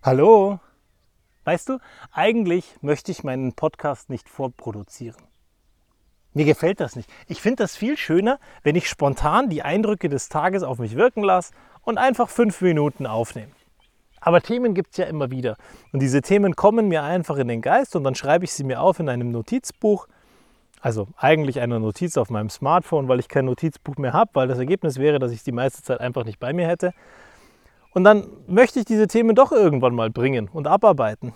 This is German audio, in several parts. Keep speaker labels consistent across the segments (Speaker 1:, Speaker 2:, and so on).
Speaker 1: Hallo? Weißt du, eigentlich möchte ich meinen Podcast nicht vorproduzieren. Mir gefällt das nicht. Ich finde das viel schöner, wenn ich spontan die Eindrücke des Tages auf mich wirken lasse und einfach fünf Minuten aufnehme. Aber Themen gibt es ja immer wieder. Und diese Themen kommen mir einfach in den Geist und dann schreibe ich sie mir auf in einem Notizbuch. Also eigentlich eine Notiz auf meinem Smartphone, weil ich kein Notizbuch mehr habe, weil das Ergebnis wäre, dass ich die meiste Zeit einfach nicht bei mir hätte. Und dann möchte ich diese Themen doch irgendwann mal bringen und abarbeiten.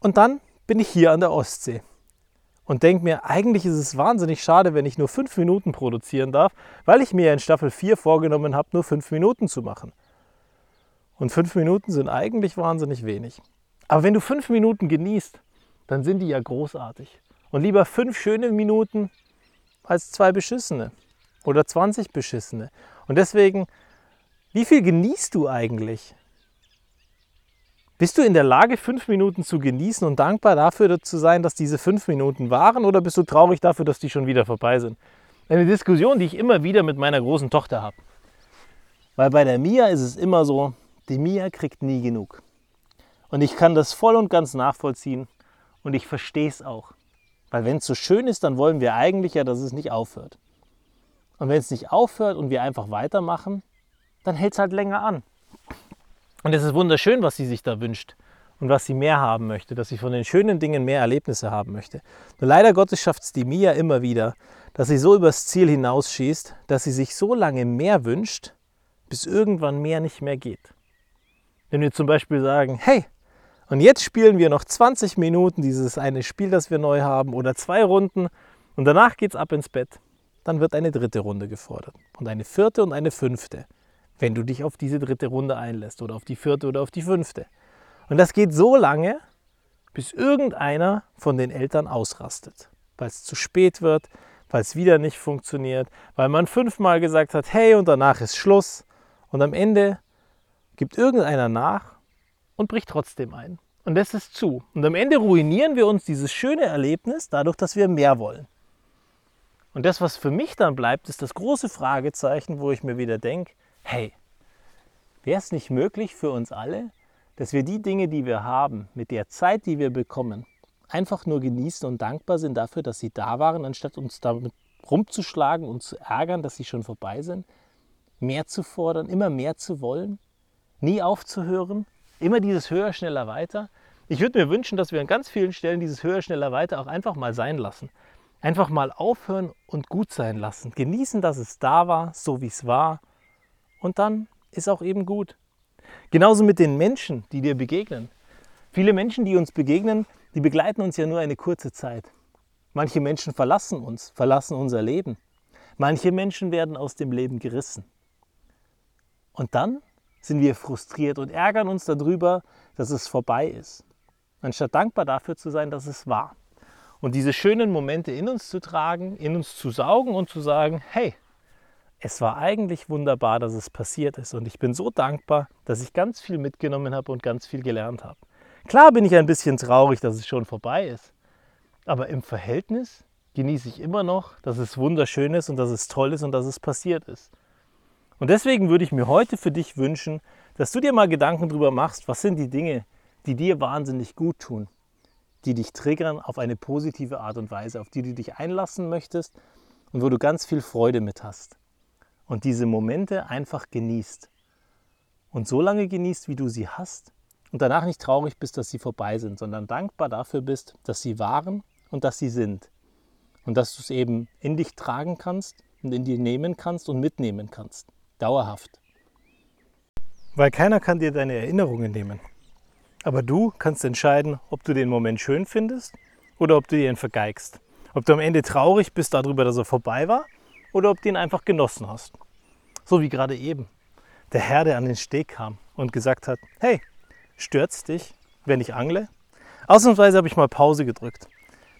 Speaker 1: Und dann bin ich hier an der Ostsee und denke mir, eigentlich ist es wahnsinnig schade, wenn ich nur fünf Minuten produzieren darf, weil ich mir in Staffel 4 vorgenommen habe, nur fünf Minuten zu machen. Und fünf Minuten sind eigentlich wahnsinnig wenig. Aber wenn du fünf Minuten genießt, dann sind die ja großartig. Und lieber fünf schöne Minuten als zwei beschissene oder 20 beschissene. Und deswegen wie viel genießt du eigentlich? Bist du in der Lage, fünf Minuten zu genießen und dankbar dafür zu sein, dass diese fünf Minuten waren? Oder bist du traurig dafür, dass die schon wieder vorbei sind? Eine Diskussion, die ich immer wieder mit meiner großen Tochter habe. Weil bei der Mia ist es immer so, die Mia kriegt nie genug. Und ich kann das voll und ganz nachvollziehen und ich verstehe es auch. Weil wenn es so schön ist, dann wollen wir eigentlich ja, dass es nicht aufhört. Und wenn es nicht aufhört und wir einfach weitermachen, dann hält es halt länger an. Und es ist wunderschön, was sie sich da wünscht und was sie mehr haben möchte, dass sie von den schönen Dingen mehr Erlebnisse haben möchte. Nur leider Gottes schafft es die Mia immer wieder, dass sie so übers Ziel hinausschießt, dass sie sich so lange mehr wünscht, bis irgendwann mehr nicht mehr geht. Wenn wir zum Beispiel sagen, hey, und jetzt spielen wir noch 20 Minuten dieses eine Spiel, das wir neu haben, oder zwei Runden, und danach geht's ab ins Bett, dann wird eine dritte Runde gefordert und eine vierte und eine fünfte wenn du dich auf diese dritte Runde einlässt oder auf die vierte oder auf die fünfte. Und das geht so lange, bis irgendeiner von den Eltern ausrastet, weil es zu spät wird, weil es wieder nicht funktioniert, weil man fünfmal gesagt hat, hey, und danach ist Schluss. Und am Ende gibt irgendeiner nach und bricht trotzdem ein. Und das ist zu. Und am Ende ruinieren wir uns dieses schöne Erlebnis dadurch, dass wir mehr wollen. Und das, was für mich dann bleibt, ist das große Fragezeichen, wo ich mir wieder denke, hey, wäre es nicht möglich für uns alle, dass wir die Dinge, die wir haben, mit der Zeit, die wir bekommen, einfach nur genießen und dankbar sind dafür, dass sie da waren, anstatt uns damit rumzuschlagen und zu ärgern, dass sie schon vorbei sind, mehr zu fordern, immer mehr zu wollen, nie aufzuhören, immer dieses höher, schneller, weiter. Ich würde mir wünschen, dass wir an ganz vielen Stellen dieses höher, schneller, weiter auch einfach mal sein lassen. Einfach mal aufhören und gut sein lassen. Genießen, dass es da war, so wie es war und dann ist auch eben gut. Genauso mit den Menschen, die dir begegnen. Viele Menschen, die uns begegnen, die begleiten uns ja nur eine kurze Zeit. Manche Menschen verlassen uns, verlassen unser Leben. Manche Menschen werden aus dem Leben gerissen. Und dann sind wir frustriert und ärgern uns darüber, dass es vorbei ist, anstatt dankbar dafür zu sein, dass es war. Und diese schönen Momente in uns zu tragen, in uns zu saugen und zu sagen, hey, es war eigentlich wunderbar, dass es passiert ist. Und ich bin so dankbar, dass ich ganz viel mitgenommen habe und ganz viel gelernt habe. Klar bin ich ein bisschen traurig, dass es schon vorbei ist. Aber im Verhältnis genieße ich immer noch, dass es wunderschön ist und dass es toll ist und dass es passiert ist. Und deswegen würde ich mir heute für dich wünschen, dass du dir mal Gedanken darüber machst, was sind die Dinge, die dir wahnsinnig gut tun, die dich triggern auf eine positive Art und Weise, auf die du dich einlassen möchtest und wo du ganz viel Freude mit hast und diese Momente einfach genießt. Und so lange genießt, wie du sie hast und danach nicht traurig bist, dass sie vorbei sind, sondern dankbar dafür bist, dass sie waren und dass sie sind. Und dass du es eben in dich tragen kannst und in dir nehmen kannst und mitnehmen kannst. Dauerhaft. Weil keiner kann dir deine Erinnerungen nehmen. Aber du kannst entscheiden, ob du den Moment schön findest oder ob du ihn vergeigst. Ob du am Ende traurig bist darüber, dass er vorbei war oder ob du ihn einfach genossen hast. So wie gerade eben. Der Herr, der an den Steg kam und gesagt hat, hey, stört's dich, wenn ich angle? Ausnahmsweise habe ich mal Pause gedrückt,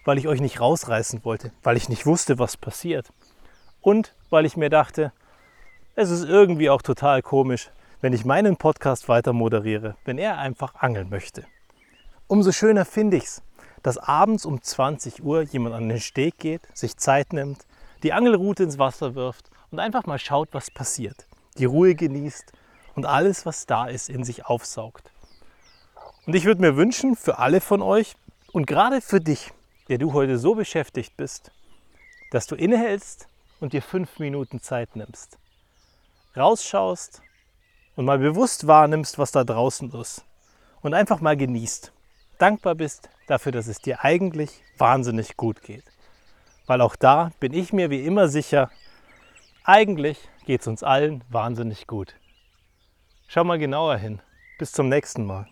Speaker 1: weil ich euch nicht rausreißen wollte, weil ich nicht wusste, was passiert. Und weil ich mir dachte, es ist irgendwie auch total komisch, wenn ich meinen Podcast weiter moderiere, wenn er einfach angeln möchte. Umso schöner finde ich es, dass abends um 20 Uhr jemand an den Steg geht, sich Zeit nimmt, die Angelrute ins Wasser wirft und einfach mal schaut, was passiert. Die Ruhe genießt und alles, was da ist, in sich aufsaugt. Und ich würde mir wünschen, für alle von euch und gerade für dich, der du heute so beschäftigt bist, dass du innehältst und dir fünf Minuten Zeit nimmst. Rausschaust und mal bewusst wahrnimmst, was da draußen ist. Und einfach mal genießt. Dankbar bist dafür, dass es dir eigentlich wahnsinnig gut geht. Weil auch da bin ich mir wie immer sicher, eigentlich geht es uns allen wahnsinnig gut. Schau mal genauer hin. Bis zum nächsten Mal.